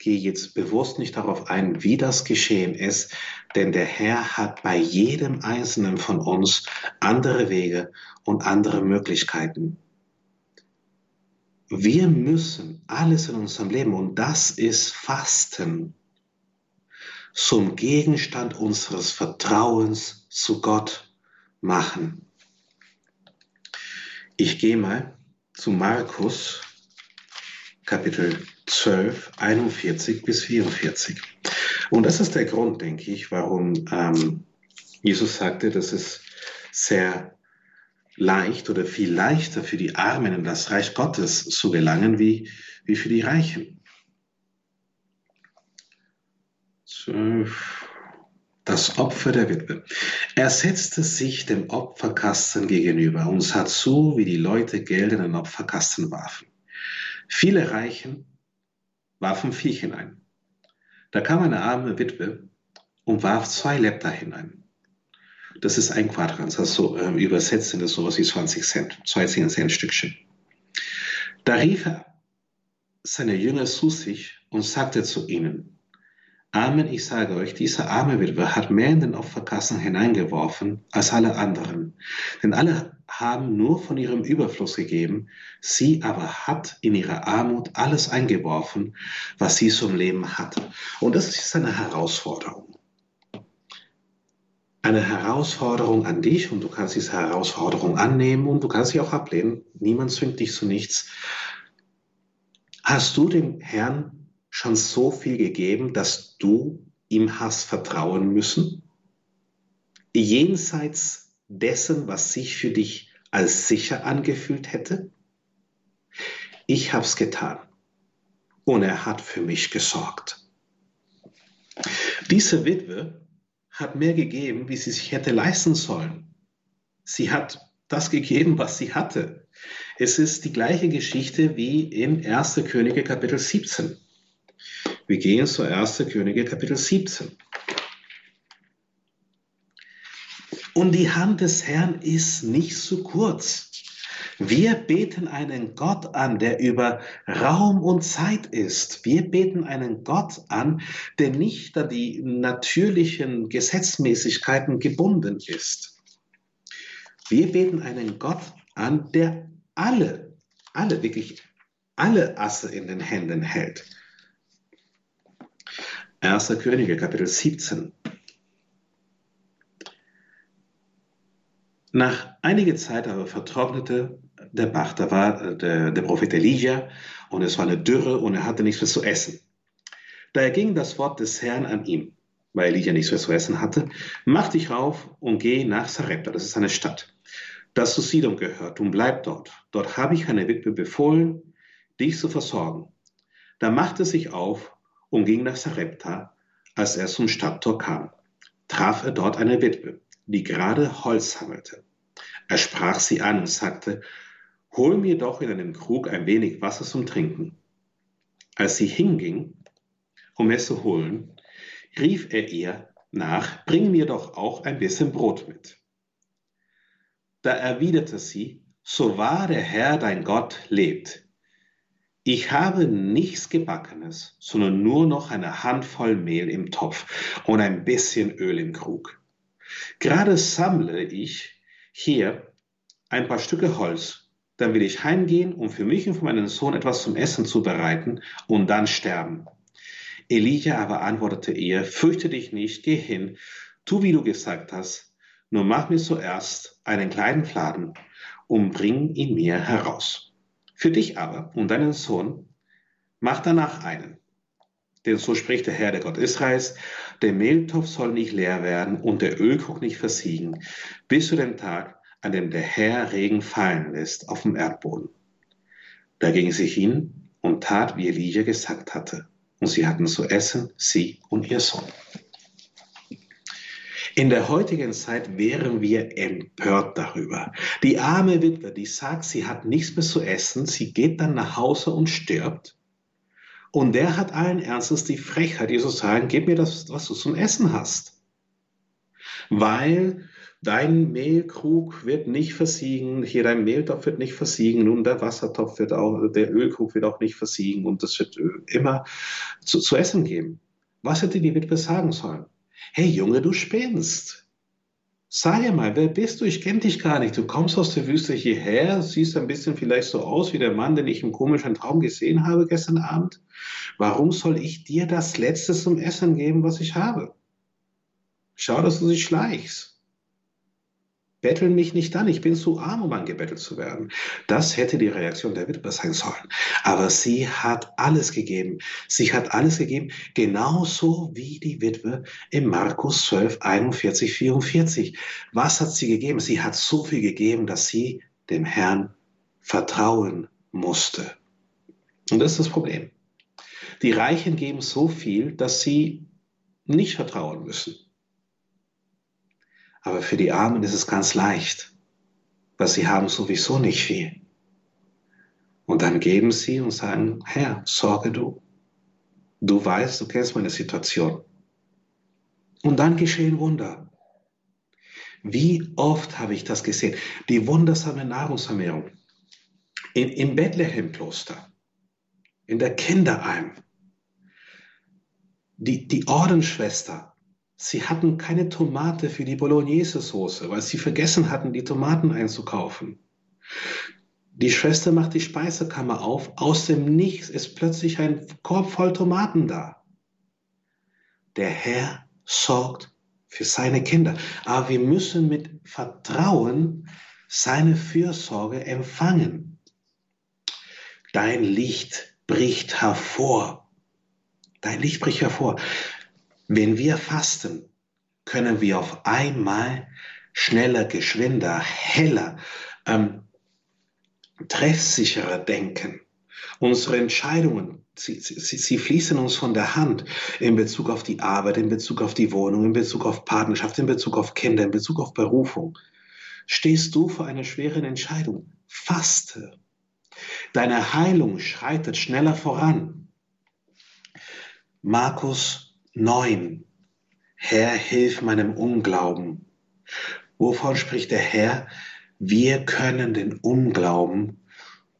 gehe jetzt bewusst nicht darauf ein, wie das geschehen ist, denn der Herr hat bei jedem Einzelnen von uns andere Wege und andere Möglichkeiten. Wir müssen alles in unserem Leben, und das ist Fasten, zum Gegenstand unseres Vertrauens zu Gott machen. Ich gehe mal zu Markus Kapitel 12, 41 bis 44. Und das ist der Grund, denke ich, warum ähm, Jesus sagte, dass es sehr leicht oder viel leichter für die Armen in das Reich Gottes zu gelangen wie, wie für die Reichen. Das Opfer der Witwe. Er setzte sich dem Opferkasten gegenüber und sah zu, wie die Leute Geld in den Opferkasten warfen. Viele Reichen warfen Vieh hinein. Da kam eine arme Witwe und warf zwei Lepta hinein. Das ist ein Quadrans, also äh, übersetzt sind das sowas wie 20 Cent, zwei 10 Cent Stückchen. Da rief er seine Jünger zu sich und sagte zu ihnen, Amen, ich sage euch, diese arme Witwe hat mehr in den Opferkassen hineingeworfen als alle anderen. Denn alle haben nur von ihrem Überfluss gegeben, sie aber hat in ihrer Armut alles eingeworfen, was sie zum Leben hatte. Und das ist eine Herausforderung. Eine Herausforderung an dich und du kannst diese Herausforderung annehmen und du kannst sie auch ablehnen. Niemand zwingt dich zu nichts. Hast du dem Herrn schon so viel gegeben, dass du ihm hast vertrauen müssen? Jenseits dessen, was sich für dich als sicher angefühlt hätte? Ich habe es getan und er hat für mich gesorgt. Diese Witwe hat mehr gegeben, wie sie sich hätte leisten sollen. Sie hat das gegeben, was sie hatte. Es ist die gleiche Geschichte wie in 1. Könige Kapitel 17. Wir gehen zu 1. Könige Kapitel 17. Und die Hand des Herrn ist nicht zu kurz. Wir beten einen Gott an, der über Raum und Zeit ist. Wir beten einen Gott an, der nicht an die natürlichen Gesetzmäßigkeiten gebunden ist. Wir beten einen Gott an, der alle, alle, wirklich alle Asse in den Händen hält. 1. Könige, Kapitel 17. Nach einiger Zeit aber vertrocknete der Bach, da war äh, der, der Prophet Elijah und es war eine Dürre und er hatte nichts mehr zu essen. Daher ging das Wort des Herrn an ihm, weil Elijah nichts mehr zu essen hatte. Mach dich rauf und geh nach Sarepta, das ist eine Stadt, das zu Sidon gehört und bleib dort. Dort habe ich eine Witwe befohlen, dich zu versorgen. Da machte sich auf und ging nach Sarepta. Als er zum Stadttor kam, traf er dort eine Witwe, die gerade Holz sammelte. Er sprach sie an und sagte, hol mir doch in einem Krug ein wenig Wasser zum Trinken. Als sie hinging, um es zu holen, rief er ihr nach, bring mir doch auch ein bisschen Brot mit. Da erwiderte sie, so wahr der Herr dein Gott lebt. Ich habe nichts Gebackenes, sondern nur noch eine Handvoll Mehl im Topf und ein bisschen Öl im Krug. Gerade sammle ich hier ein paar Stücke Holz, dann will ich heimgehen, um für mich und für meinen Sohn etwas zum Essen zu bereiten und dann sterben. Elijah aber antwortete ihr, fürchte dich nicht, geh hin, tu wie du gesagt hast, nur mach mir zuerst einen kleinen Fladen und bring ihn mir heraus. Für dich aber und deinen Sohn mach danach einen. Denn so spricht der Herr, der Gott Israels, der Mehltopf soll nicht leer werden und der Ölkrug nicht versiegen, bis zu dem Tag, an dem der Herr Regen fallen lässt auf dem Erdboden. Da ging sie hin und tat, wie Elijah gesagt hatte. Und sie hatten zu essen, sie und ihr Sohn. In der heutigen Zeit wären wir empört darüber. Die arme Witwe, die sagt, sie hat nichts mehr zu essen, sie geht dann nach Hause und stirbt. Und der hat allen Ernstes die Frechheit, ihr zu sagen, gib mir das, was du zum Essen hast. Weil dein Mehlkrug wird nicht versiegen, hier dein Mehltopf wird nicht versiegen und der Wassertopf wird auch, der Ölkrug wird auch nicht versiegen und es wird immer zu, zu essen geben. Was hätte die Witwe sagen sollen? Hey Junge, du spinnst. Sag mal, wer bist du? Ich kenne dich gar nicht. Du kommst aus der Wüste hierher, siehst ein bisschen vielleicht so aus wie der Mann, den ich im komischen Traum gesehen habe gestern Abend. Warum soll ich dir das Letzte zum Essen geben, was ich habe? Schau, dass du dich schleichst. Bettel mich nicht an, ich bin zu arm, um angebettelt zu werden. Das hätte die Reaktion der Witwe sein sollen. Aber sie hat alles gegeben. Sie hat alles gegeben, genauso wie die Witwe in Markus 12, 41, 44. Was hat sie gegeben? Sie hat so viel gegeben, dass sie dem Herrn vertrauen musste. Und das ist das Problem. Die Reichen geben so viel, dass sie nicht vertrauen müssen. Aber für die Armen ist es ganz leicht, weil sie haben sowieso nicht viel. Und dann geben sie und sagen, Herr, sorge du. Du weißt, du kennst meine Situation. Und dann geschehen Wunder. Wie oft habe ich das gesehen? Die wundersame Nahrungsvermehrung. In, Im Bethlehem-Kloster, in der Kinderalm. Die, die Ordensschwester Sie hatten keine Tomate für die Bolognese-Soße, weil sie vergessen hatten, die Tomaten einzukaufen. Die Schwester macht die Speisekammer auf, aus dem Nichts ist plötzlich ein Korb voll Tomaten da. Der Herr sorgt für seine Kinder, aber wir müssen mit Vertrauen seine Fürsorge empfangen. Dein Licht bricht hervor. Dein Licht bricht hervor. Wenn wir fasten, können wir auf einmal schneller, geschwinder, heller, ähm, treffsicherer denken. Unsere Entscheidungen, sie, sie, sie fließen uns von der Hand in Bezug auf die Arbeit, in Bezug auf die Wohnung, in Bezug auf Partnerschaft, in Bezug auf Kinder, in Bezug auf Berufung. Stehst du vor einer schweren Entscheidung? Faste. Deine Heilung schreitet schneller voran. Markus 9. Herr, hilf meinem Unglauben. Wovon spricht der Herr? Wir können den Unglauben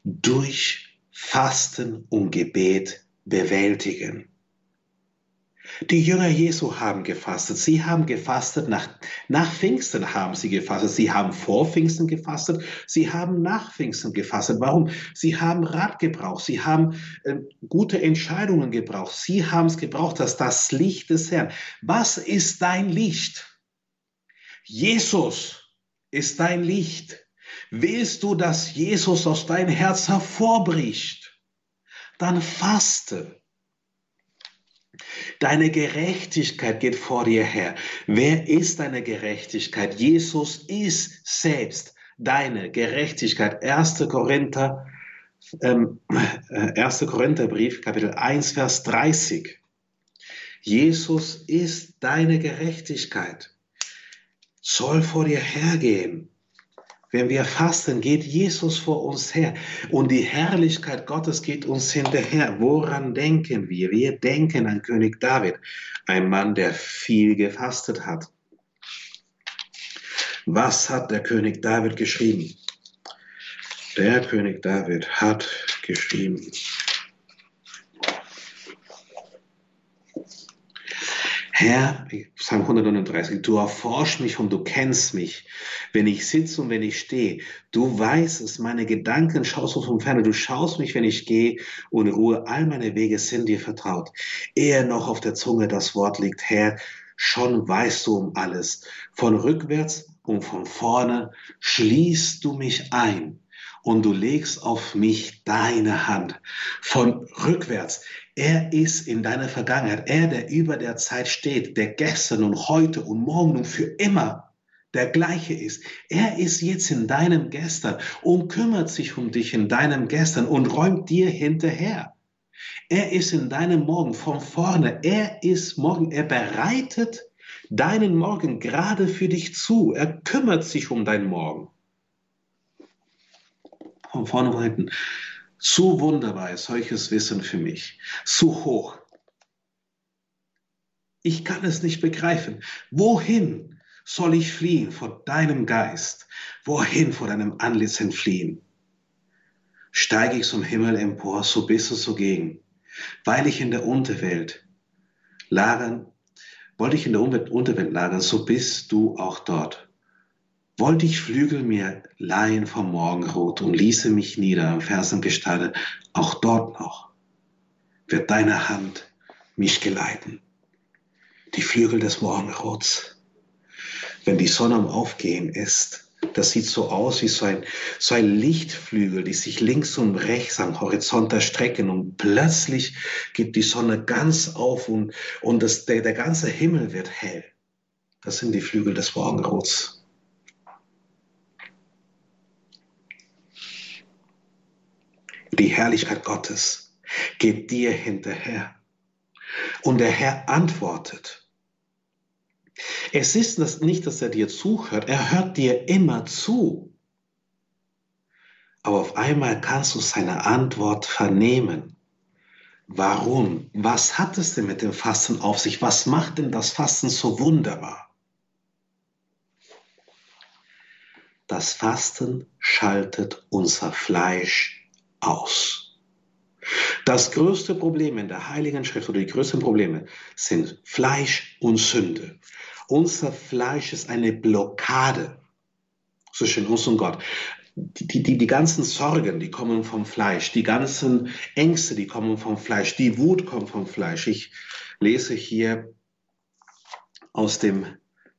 durch Fasten und Gebet bewältigen. Die Jünger Jesu haben gefastet. Sie haben gefastet, nach, nach Pfingsten haben sie gefastet. Sie haben vor Pfingsten gefastet. Sie haben nach Pfingsten gefastet. Warum? Sie haben Rat gebraucht. Sie haben äh, gute Entscheidungen gebraucht. Sie haben es gebraucht, dass das Licht des Herrn. Was ist dein Licht? Jesus ist dein Licht. Willst du, dass Jesus aus deinem Herz hervorbricht? Dann faste. Deine Gerechtigkeit geht vor dir her. Wer ist deine Gerechtigkeit? Jesus ist selbst deine Gerechtigkeit. 1. Korinther, ähm, 1. Äh, Korintherbrief, Kapitel 1, Vers 30. Jesus ist deine Gerechtigkeit. Soll vor dir hergehen. Wenn wir fasten, geht Jesus vor uns her und die Herrlichkeit Gottes geht uns hinterher. Woran denken wir? Wir denken an König David, ein Mann, der viel gefastet hat. Was hat der König David geschrieben? Der König David hat geschrieben, Herr, Psalm 139, du erforschst mich und du kennst mich, wenn ich sitze und wenn ich stehe. Du weißt es, meine Gedanken schaust du von ferne. Du schaust mich, wenn ich gehe und ruhe. All meine Wege sind dir vertraut. Ehe noch auf der Zunge das Wort liegt, Herr, schon weißt du um alles. Von rückwärts und von vorne schließt du mich ein und du legst auf mich deine Hand. Von rückwärts. Er ist in deiner Vergangenheit. Er, der über der Zeit steht, der gestern und heute und morgen und für immer der gleiche ist. Er ist jetzt in deinem Gestern und kümmert sich um dich in deinem Gestern und räumt dir hinterher. Er ist in deinem Morgen von vorne. Er ist morgen. Er bereitet deinen Morgen gerade für dich zu. Er kümmert sich um deinen Morgen von vorne und hinten. Zu wunderbar ist solches Wissen für mich. Zu hoch. Ich kann es nicht begreifen. Wohin soll ich fliehen vor deinem Geist? Wohin vor deinem Antlitz entfliehen? Steige ich zum Himmel empor, so bist du zugegen. Weil ich in der Unterwelt lagern, wollte ich in der Unterwelt lagern, so bist du auch dort wollte ich Flügel mir leihen vom Morgenrot und ließe mich nieder am Fersengesteine, auch dort noch wird deine Hand mich geleiten. Die Flügel des Morgenrots. Wenn die Sonne am Aufgehen ist, das sieht so aus wie so ein, so ein Lichtflügel, die sich links und rechts am Horizont erstrecken und plötzlich geht die Sonne ganz auf und, und das, der, der ganze Himmel wird hell. Das sind die Flügel des Morgenrots. Die Herrlichkeit Gottes geht dir hinterher. Und der Herr antwortet. Es ist nicht, dass er dir zuhört, er hört dir immer zu. Aber auf einmal kannst du seine Antwort vernehmen. Warum? Was hat es denn mit dem Fasten auf sich? Was macht denn das Fasten so wunderbar? Das Fasten schaltet unser Fleisch aus. Das größte Problem in der Heiligen Schrift oder die größten Probleme sind Fleisch und Sünde. Unser Fleisch ist eine Blockade zwischen uns und Gott. Die, die, die ganzen Sorgen, die kommen vom Fleisch, die ganzen Ängste, die kommen vom Fleisch, die Wut kommt vom Fleisch. Ich lese hier aus dem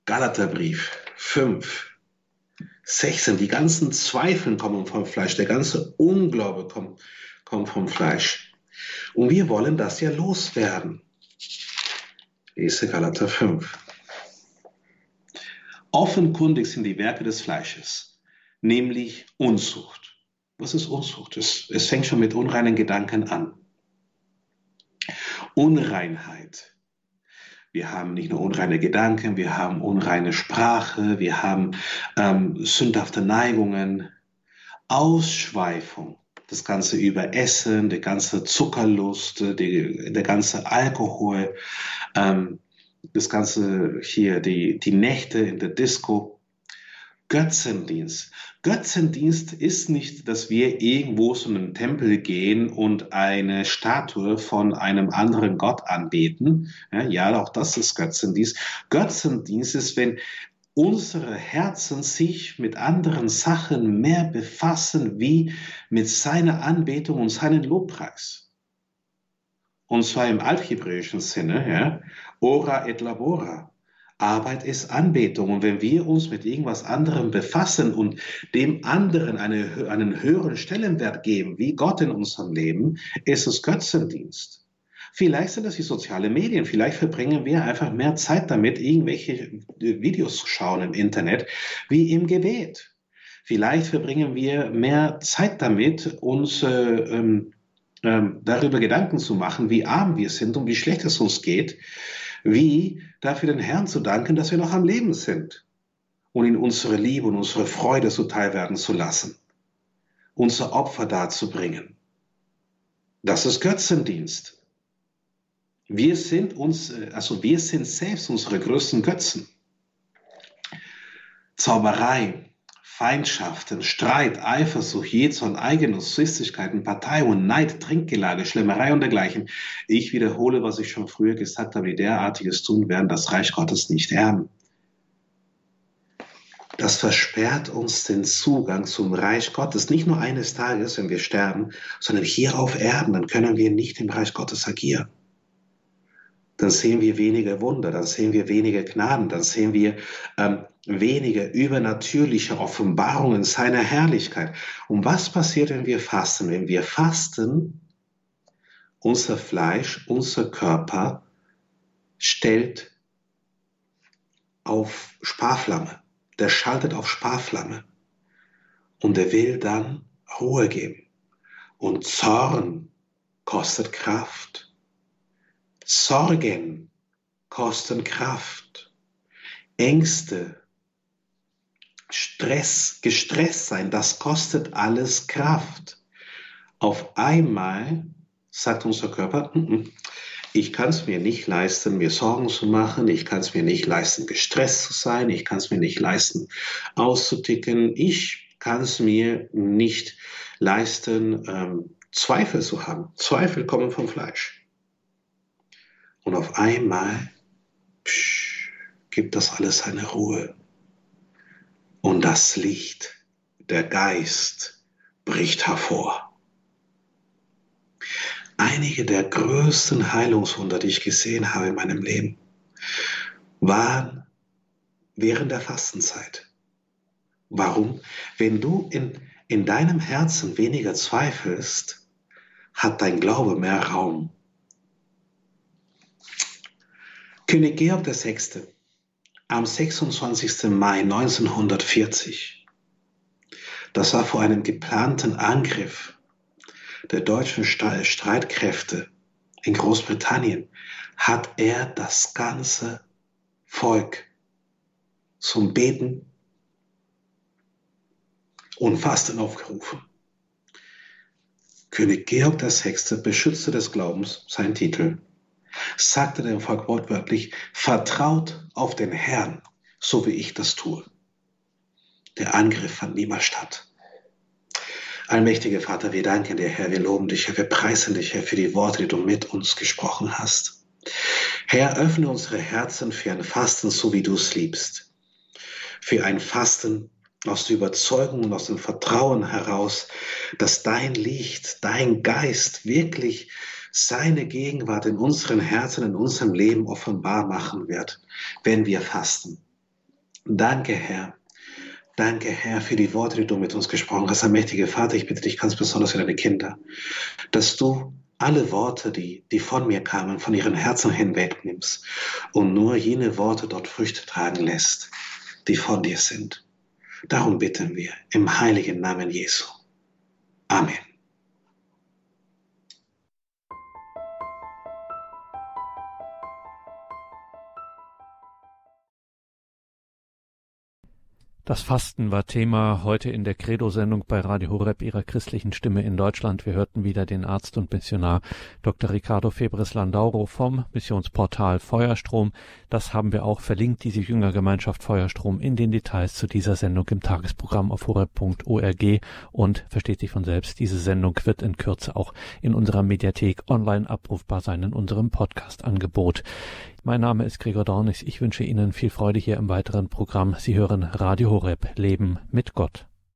Galaterbrief 5, 16. Die ganzen Zweifel kommen vom Fleisch, der ganze Unglaube kommt, kommt vom Fleisch. Und wir wollen das ja loswerden. Lese Galater 5. Offenkundig sind die Werke des Fleisches, nämlich Unzucht. Was ist Unzucht? Es, es fängt schon mit unreinen Gedanken an. Unreinheit, wir haben nicht nur unreine Gedanken, wir haben unreine Sprache, wir haben ähm, sündhafte Neigungen, Ausschweifung, das ganze Überessen, der ganze Zuckerlust, die, der ganze Alkohol, ähm, das ganze hier, die, die Nächte in der Disco, Götzendienst. Götzendienst ist nicht, dass wir irgendwo zu einem Tempel gehen und eine Statue von einem anderen Gott anbeten. Ja, auch das ist Götzendienst. Götzendienst ist, wenn unsere Herzen sich mit anderen Sachen mehr befassen wie mit seiner Anbetung und seinem Lobpreis. Und zwar im althebräischen Sinne, ja, ora et labora. Arbeit ist Anbetung. Und wenn wir uns mit irgendwas anderem befassen und dem anderen eine, einen höheren Stellenwert geben, wie Gott in unserem Leben, ist es Götzendienst. Vielleicht sind das die sozialen Medien. Vielleicht verbringen wir einfach mehr Zeit damit, irgendwelche Videos zu schauen im Internet, wie im Gebet. Vielleicht verbringen wir mehr Zeit damit, uns äh, ähm, äh, darüber Gedanken zu machen, wie arm wir sind und wie schlecht es uns geht, wie dafür den Herrn zu danken, dass wir noch am Leben sind. und in unsere Liebe und unsere Freude zuteil werden zu lassen, unser Opfer darzubringen. Das ist Götzendienst. Wir sind uns, also wir sind selbst unsere größten Götzen. Zauberei, Feindschaften, Streit, Eifersucht, Jezorn, Eigennuss, Zwistigkeiten, Partei und Neid, Trinkgelage, Schlemmerei und dergleichen. Ich wiederhole, was ich schon früher gesagt habe, die derartiges tun, werden das Reich Gottes nicht erben. Das versperrt uns den Zugang zum Reich Gottes. Nicht nur eines Tages, wenn wir sterben, sondern hier auf Erden, dann können wir nicht im Reich Gottes agieren dann sehen wir weniger Wunder, dann sehen wir weniger Gnaden, dann sehen wir ähm, weniger übernatürliche Offenbarungen seiner Herrlichkeit. Und was passiert, wenn wir fasten? Wenn wir fasten, unser Fleisch, unser Körper stellt auf Sparflamme. Der schaltet auf Sparflamme. Und er will dann Ruhe geben. Und Zorn kostet Kraft. Sorgen kosten Kraft. Ängste, Stress, gestresst sein, das kostet alles Kraft. Auf einmal sagt unser Körper, mm, mm, ich kann es mir nicht leisten, mir Sorgen zu machen, ich kann es mir nicht leisten, gestresst zu sein, ich kann es mir nicht leisten, auszuticken, ich kann es mir nicht leisten, ähm, Zweifel zu haben. Zweifel kommen vom Fleisch. Und auf einmal psch, gibt das alles eine Ruhe. Und das Licht, der Geist bricht hervor. Einige der größten Heilungswunder, die ich gesehen habe in meinem Leben, waren während der Fastenzeit. Warum? Wenn du in, in deinem Herzen weniger zweifelst, hat dein Glaube mehr Raum. König Georg VI. am 26. Mai 1940, das war vor einem geplanten Angriff der deutschen Streitkräfte in Großbritannien, hat er das ganze Volk zum Beten und Fasten aufgerufen. König Georg VI. Beschützer des Glaubens, sein Titel, sagte dem Volk wortwörtlich, vertraut auf den Herrn, so wie ich das tue. Der Angriff fand niemals statt. Allmächtiger Vater, wir danken dir, Herr, wir loben dich, Herr, wir preisen dich, Herr, für die Worte, die du mit uns gesprochen hast. Herr, öffne unsere Herzen für ein Fasten, so wie du es liebst. Für ein Fasten aus der Überzeugung und aus dem Vertrauen heraus, dass dein Licht, dein Geist wirklich seine Gegenwart in unseren Herzen, in unserem Leben offenbar machen wird, wenn wir fasten. Danke, Herr. Danke, Herr, für die Worte, die du mit uns gesprochen hast. Mächtiger Vater, ich bitte dich ganz besonders für deine Kinder, dass du alle Worte, die, die von mir kamen, von ihren Herzen hinwegnimmst und nur jene Worte dort Früchte tragen lässt, die von dir sind. Darum bitten wir im heiligen Namen Jesu. Amen. Das Fasten war Thema heute in der Credo-Sendung bei Radio Horeb ihrer christlichen Stimme in Deutschland. Wir hörten wieder den Arzt und Missionar Dr. Ricardo Febres Landauro vom Missionsportal Feuerstrom. Das haben wir auch verlinkt, diese Jüngergemeinschaft Feuerstrom, in den Details zu dieser Sendung im Tagesprogramm auf horeb.org. Und versteht sich von selbst, diese Sendung wird in Kürze auch in unserer Mediathek online abrufbar sein, in unserem Podcast-Angebot. Mein Name ist Gregor Dornis. Ich wünsche Ihnen viel Freude hier im weiteren Programm. Sie hören Radio Horeb Leben mit Gott.